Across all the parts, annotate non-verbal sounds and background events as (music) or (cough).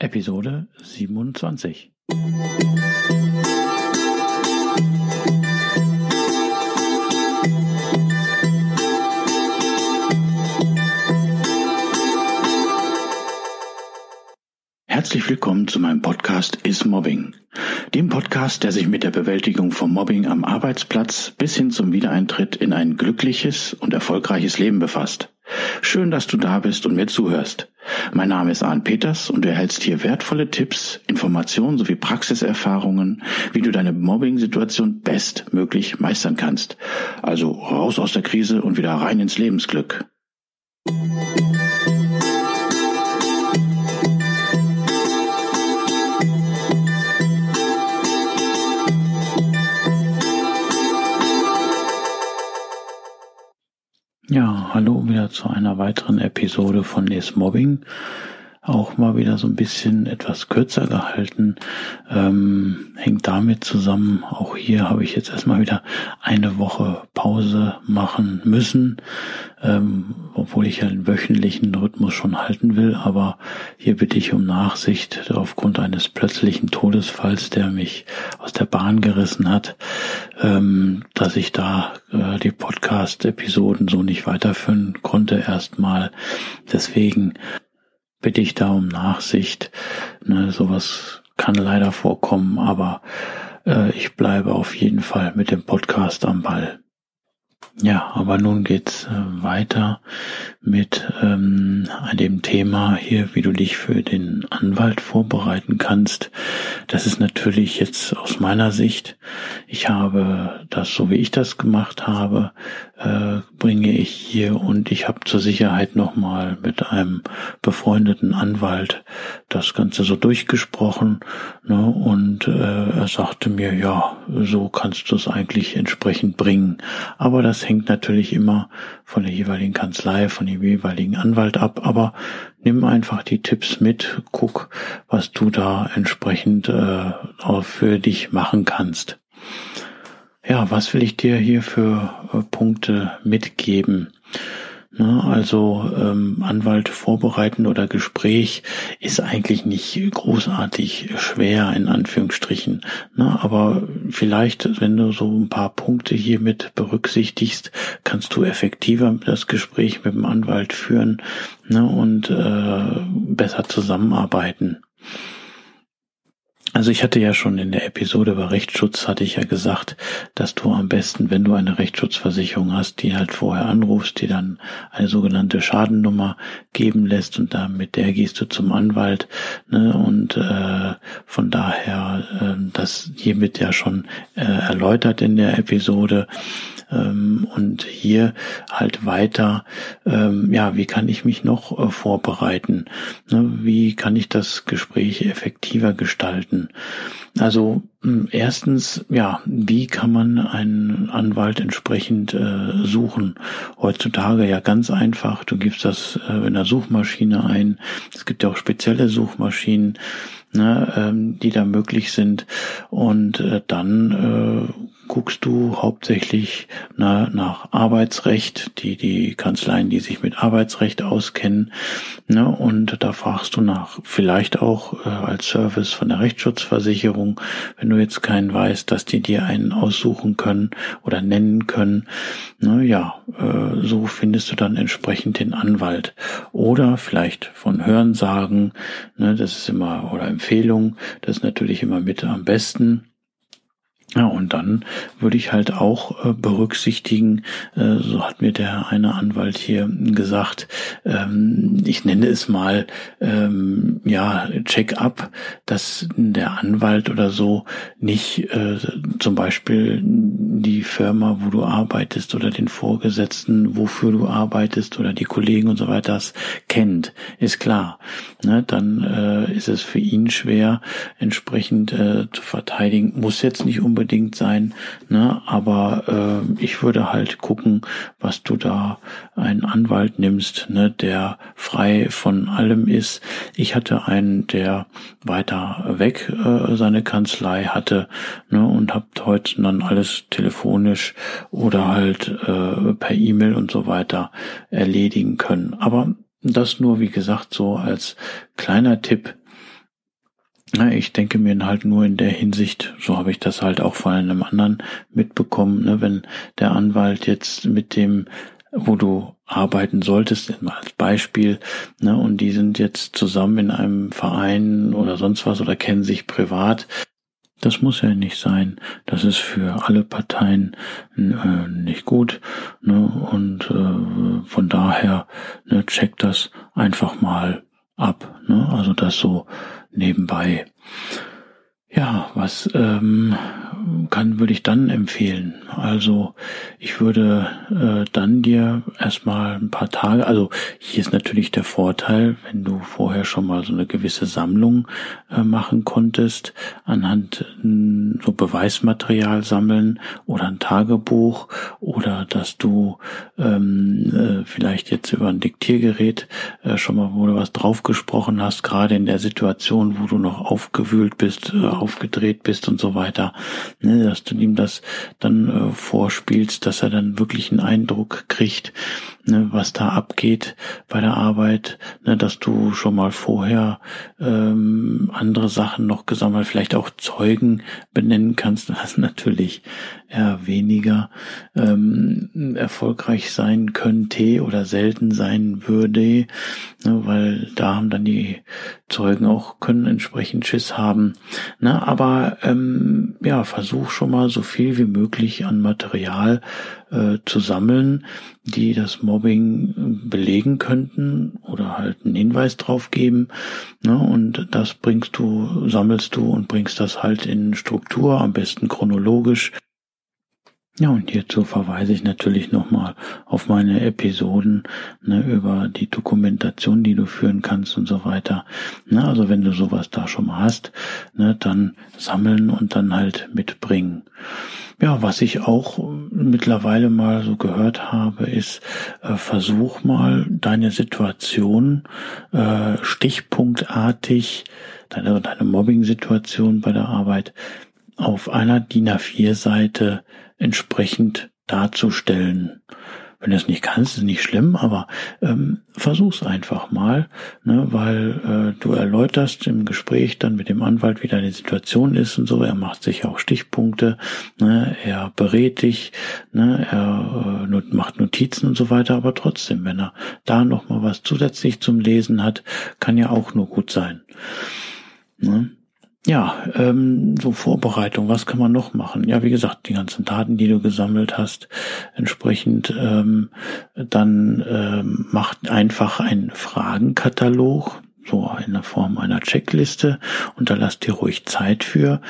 Episode 27. Herzlich willkommen zu meinem Podcast Is Mobbing, dem Podcast, der sich mit der Bewältigung von Mobbing am Arbeitsplatz bis hin zum Wiedereintritt in ein glückliches und erfolgreiches Leben befasst. Schön, dass du da bist und mir zuhörst. Mein Name ist Arne Peters und du erhältst hier wertvolle Tipps, Informationen sowie Praxiserfahrungen, wie du deine Mobbing-Situation bestmöglich meistern kannst. Also raus aus der Krise und wieder rein ins Lebensglück. Ja, hallo wieder zu einer weiteren Episode von Is Mobbing. Auch mal wieder so ein bisschen etwas kürzer gehalten. Ähm, hängt damit zusammen, auch hier habe ich jetzt erstmal wieder eine Woche Pause machen müssen, ähm, obwohl ich ja den wöchentlichen Rhythmus schon halten will. Aber hier bitte ich um Nachsicht aufgrund eines plötzlichen Todesfalls, der mich aus der Bahn gerissen hat, ähm, dass ich da äh, die Podcast-Episoden so nicht weiterführen konnte erstmal. Deswegen bitte ich da um Nachsicht. Ne, sowas kann leider vorkommen, aber äh, ich bleibe auf jeden Fall mit dem Podcast am Ball. Ja, aber nun geht's äh, weiter mit ähm, dem Thema hier, wie du dich für den Anwalt vorbereiten kannst. Das ist natürlich jetzt aus meiner Sicht. Ich habe das, so wie ich das gemacht habe, äh, bringe ich hier und ich habe zur Sicherheit nochmal mit einem befreundeten Anwalt das Ganze so durchgesprochen. Ne, und äh, er sagte mir, ja, so kannst du es eigentlich entsprechend bringen. Aber das hängt natürlich immer von der jeweiligen Kanzlei, von dem jeweiligen Anwalt ab. Aber nimm einfach die Tipps mit, guck, was du da entsprechend äh, auch für dich machen kannst. Ja, was will ich dir hier für äh, Punkte mitgeben? Ne, also ähm, Anwalt vorbereiten oder Gespräch ist eigentlich nicht großartig schwer in Anführungsstrichen. Ne, aber vielleicht, wenn du so ein paar Punkte hier mit berücksichtigst, kannst du effektiver das Gespräch mit dem Anwalt führen ne, und äh, besser zusammenarbeiten. Also ich hatte ja schon in der Episode über Rechtsschutz hatte ich ja gesagt, dass du am besten, wenn du eine Rechtsschutzversicherung hast, die halt vorher anrufst, die dann eine sogenannte Schadennummer geben lässt und dann mit der gehst du zum Anwalt. Ne? Und äh, von daher äh, das hiermit ja schon äh, erläutert in der Episode ähm, und hier halt weiter, ähm, ja, wie kann ich mich noch äh, vorbereiten? Ne? Wie kann ich das Gespräch effektiver gestalten? Also hm, erstens, ja, wie kann man einen Anwalt entsprechend äh, suchen? Heutzutage ja ganz einfach. Du gibst das äh, in der Suchmaschine ein. Es gibt ja auch spezielle Suchmaschinen ne, ähm, die da möglich sind. Und äh, dann äh, guckst du hauptsächlich na, nach Arbeitsrecht, die die Kanzleien, die sich mit Arbeitsrecht auskennen, ne, und da fragst du nach vielleicht auch äh, als Service von der Rechtsschutzversicherung, wenn du jetzt keinen weißt, dass die dir einen aussuchen können oder nennen können. Ne, ja, äh, so findest du dann entsprechend den Anwalt oder vielleicht von Hörensagen, ne, das ist immer oder Empfehlung, das ist natürlich immer mit am besten. Ja, und dann würde ich halt auch äh, berücksichtigen, äh, so hat mir der eine Anwalt hier gesagt, ähm, ich nenne es mal, ähm, ja, Check-up, dass der Anwalt oder so nicht äh, zum Beispiel die Firma, wo du arbeitest oder den Vorgesetzten, wofür du arbeitest oder die Kollegen und so weiter das kennt, ist klar. Ne, dann äh, ist es für ihn schwer, entsprechend äh, zu verteidigen. Muss jetzt nicht unbedingt sein, ne, aber äh, ich würde halt gucken, was du da einen Anwalt nimmst, ne, der frei von allem ist. Ich hatte einen, der weiter weg äh, seine Kanzlei hatte ne, und habt heute dann alles telefonisch oder halt äh, per E-Mail und so weiter erledigen können. Aber das nur, wie gesagt, so als kleiner Tipp. Ja, ich denke mir halt nur in der Hinsicht, so habe ich das halt auch von einem anderen mitbekommen, ne, wenn der Anwalt jetzt mit dem, wo du arbeiten solltest, als Beispiel, ne, und die sind jetzt zusammen in einem Verein oder sonst was oder kennen sich privat, das muss ja nicht sein. Das ist für alle Parteien äh, nicht gut. Ne? Und äh, von daher ne, checkt das einfach mal ab. Ne? Also das so nebenbei. Ja, was ähm, kann würde ich dann empfehlen? Also ich würde äh, dann dir erstmal ein paar Tage, also hier ist natürlich der Vorteil, wenn du vorher schon mal so eine gewisse Sammlung äh, machen konntest, anhand äh, so Beweismaterial sammeln oder ein Tagebuch oder dass du ähm, äh, vielleicht jetzt über ein Diktiergerät äh, schon mal wo du was draufgesprochen hast, gerade in der Situation, wo du noch aufgewühlt bist, äh, aufgedreht bist und so weiter, ne, dass du ihm das dann äh, vorspielst, dass er dann wirklich einen Eindruck kriegt, ne, was da abgeht bei der Arbeit, ne, dass du schon mal vorher ähm, andere Sachen noch gesammelt, vielleicht auch Zeugen benennen kannst, was (laughs) natürlich eher weniger ähm, erfolgreich sein könnte oder selten sein würde, ne, weil da haben dann die Zeugen auch können entsprechend Schiss haben. Ne, aber ähm, ja, versuch schon mal so viel wie möglich an Material äh, zu sammeln, die das Mobbing belegen könnten oder halt einen Hinweis drauf geben. Ne? Und das bringst du, sammelst du und bringst das halt in Struktur, am besten chronologisch. Ja, und hierzu verweise ich natürlich nochmal auf meine Episoden ne, über die Dokumentation, die du führen kannst und so weiter. Ne, also wenn du sowas da schon mal hast, ne, dann sammeln und dann halt mitbringen. Ja, was ich auch mittlerweile mal so gehört habe, ist, äh, versuch mal deine Situation äh, stichpunktartig, deine, deine Mobbing-Situation bei der Arbeit auf einer DIN A4-Seite entsprechend darzustellen. Wenn du es nicht kannst, ist nicht schlimm, aber ähm, versuch's einfach mal, ne, weil äh, du erläuterst im Gespräch dann mit dem Anwalt, wie deine Situation ist und so. Er macht sich auch Stichpunkte, ne, er berät dich, ne, er äh, macht Notizen und so weiter. Aber trotzdem, wenn er da noch mal was zusätzlich zum Lesen hat, kann ja auch nur gut sein. Ne? Ja, ähm, so Vorbereitung, was kann man noch machen? Ja, wie gesagt, die ganzen Daten, die du gesammelt hast, entsprechend ähm, dann ähm, macht einfach einen Fragenkatalog, so in der Form einer Checkliste und da lass dir ruhig Zeit für.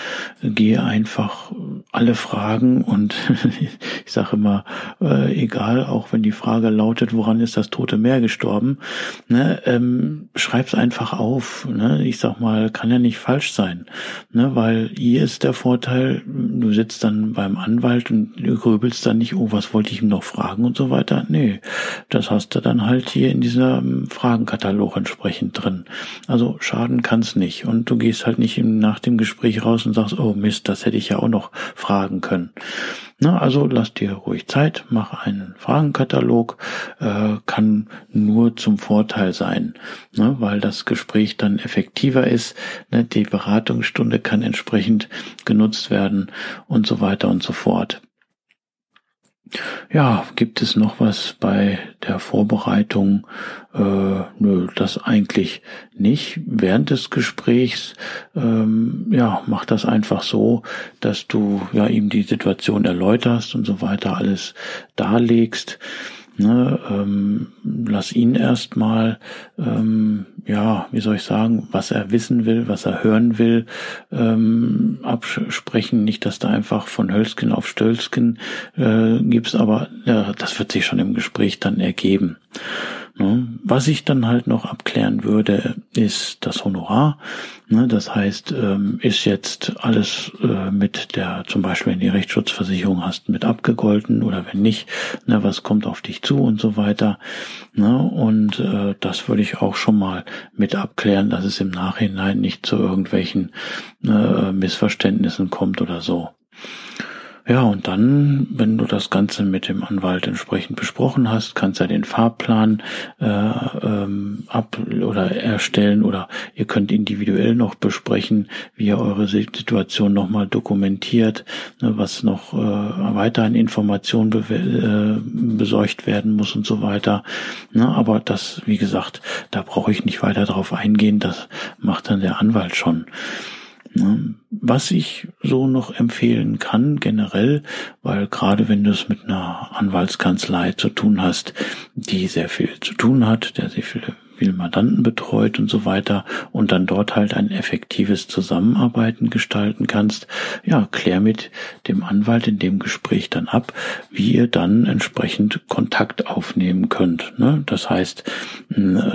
Gehe einfach alle Fragen und (laughs) ich sage immer, äh, egal, auch wenn die Frage lautet, woran ist das Tote Meer gestorben, ne, ähm, schreib's einfach auf. Ne? Ich sag mal, kann ja nicht falsch sein, ne? weil hier ist der Vorteil, du sitzt dann beim Anwalt und grübelst dann nicht, oh, was wollte ich ihm noch fragen und so weiter. Nee, das hast du dann halt hier in diesem Fragenkatalog entsprechend drin. Also schaden kann's nicht. Und du gehst halt nicht nach dem Gespräch raus und sagst, oh Mist, das hätte ich ja auch noch fragen können. Na, also lass dir ruhig Zeit, mach einen Fragenkatalog, äh, kann nur zum Vorteil sein, ne, weil das Gespräch dann effektiver ist, ne, die Beratungsstunde kann entsprechend genutzt werden und so weiter und so fort. Ja, gibt es noch was bei der Vorbereitung? Äh, nö, das eigentlich nicht. Während des Gesprächs, ähm, ja, mach das einfach so, dass du ja ihm die Situation erläuterst und so weiter alles darlegst. Ne, ähm, lass ihn erstmal, ähm, ja, wie soll ich sagen, was er wissen will, was er hören will, ähm, absprechen. Nicht, dass da einfach von Hölzken auf Stölzken äh, gibt's, aber ja, das wird sich schon im Gespräch dann ergeben. Ne? Was ich dann halt noch abklären würde, ist das Honorar. Ne? Das heißt, ähm, ist jetzt alles äh, mit der, zum Beispiel wenn die Rechtsschutzversicherung hast, mit abgegolten oder wenn nicht, ne, was kommt auf dich zu und so weiter. Und äh, das würde ich auch schon mal mit abklären, dass es im Nachhinein nicht zu irgendwelchen äh, Missverständnissen kommt oder so. Ja, und dann, wenn du das Ganze mit dem Anwalt entsprechend besprochen hast, kannst du ja den Fahrplan äh, ähm, ab oder erstellen oder ihr könnt individuell noch besprechen, wie ihr eure Situation nochmal dokumentiert, ne, was noch äh, weiter an Informationen be äh, besorgt werden muss und so weiter. Ne, aber das, wie gesagt, da brauche ich nicht weiter drauf eingehen, das macht dann der Anwalt schon. Ne? Was ich so noch empfehlen kann, generell, weil gerade wenn du es mit einer Anwaltskanzlei zu tun hast, die sehr viel zu tun hat, der sehr viele viel Mandanten betreut und so weiter und dann dort halt ein effektives Zusammenarbeiten gestalten kannst, ja, klär mit dem Anwalt in dem Gespräch dann ab, wie ihr dann entsprechend Kontakt aufnehmen könnt. Ne? Das heißt,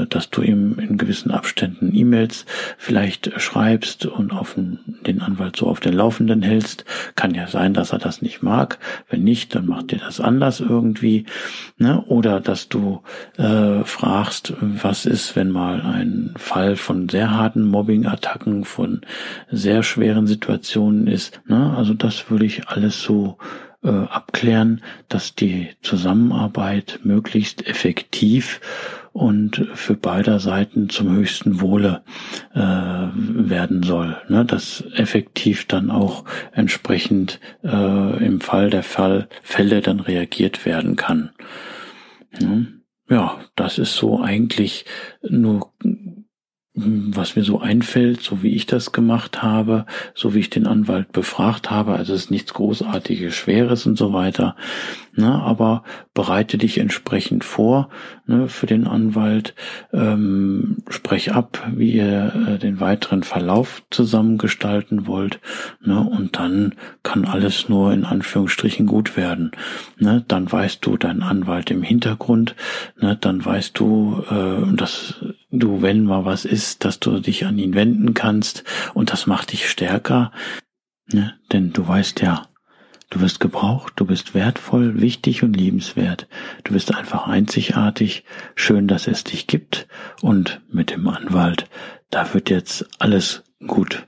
dass du ihm in gewissen Abständen E-Mails vielleicht schreibst und auf den Anwalt so auf den Laufenden hältst. Kann ja sein, dass er das nicht mag. Wenn nicht, dann macht ihr das anders irgendwie. Ne? Oder dass du äh, fragst, was ist, wenn mal ein Fall von sehr harten Mobbing-Attacken, von sehr schweren Situationen ist. Ne? Also das würde ich alles so äh, abklären, dass die Zusammenarbeit möglichst effektiv und für beider Seiten zum höchsten Wohle äh, werden soll. Ne? Dass effektiv dann auch entsprechend äh, im Fall der Fall Fälle dann reagiert werden kann. Ne? Ja, das ist so eigentlich nur was mir so einfällt, so wie ich das gemacht habe, so wie ich den Anwalt befragt habe, also es ist nichts Großartiges, Schweres und so weiter. Ne, aber bereite dich entsprechend vor ne, für den Anwalt, ähm, sprech ab, wie ihr äh, den weiteren Verlauf zusammengestalten wollt, ne, und dann kann alles nur in Anführungsstrichen gut werden. Ne, dann weißt du deinen Anwalt im Hintergrund, ne, dann weißt du, äh, dass du, wenn mal was ist, dass du dich an ihn wenden kannst und das macht dich stärker, ne, denn du weißt ja, Du wirst gebraucht, du bist wertvoll, wichtig und liebenswert. Du bist einfach einzigartig. Schön, dass es dich gibt. Und mit dem Anwalt, da wird jetzt alles gut.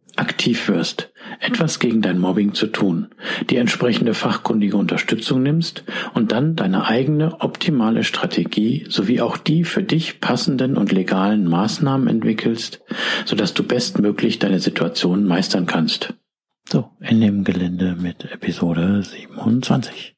aktiv wirst, etwas gegen dein Mobbing zu tun, die entsprechende fachkundige Unterstützung nimmst und dann deine eigene optimale Strategie sowie auch die für dich passenden und legalen Maßnahmen entwickelst, sodass du bestmöglich deine Situation meistern kannst. So, in dem Gelände mit Episode 27.